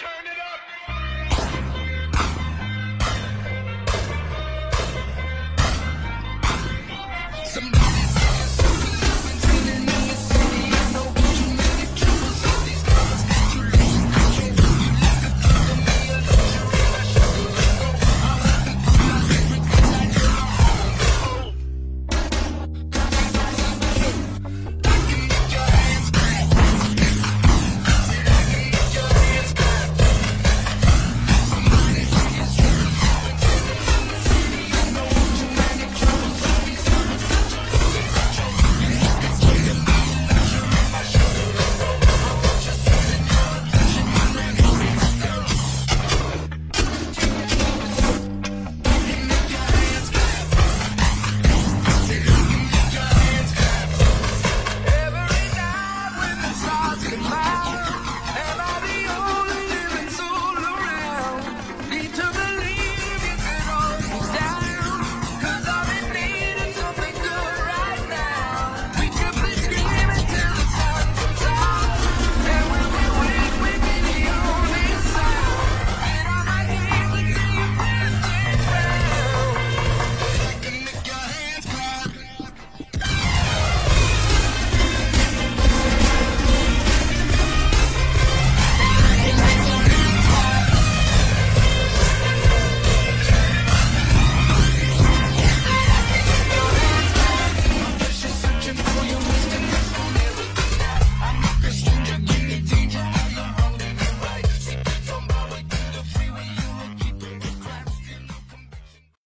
turn it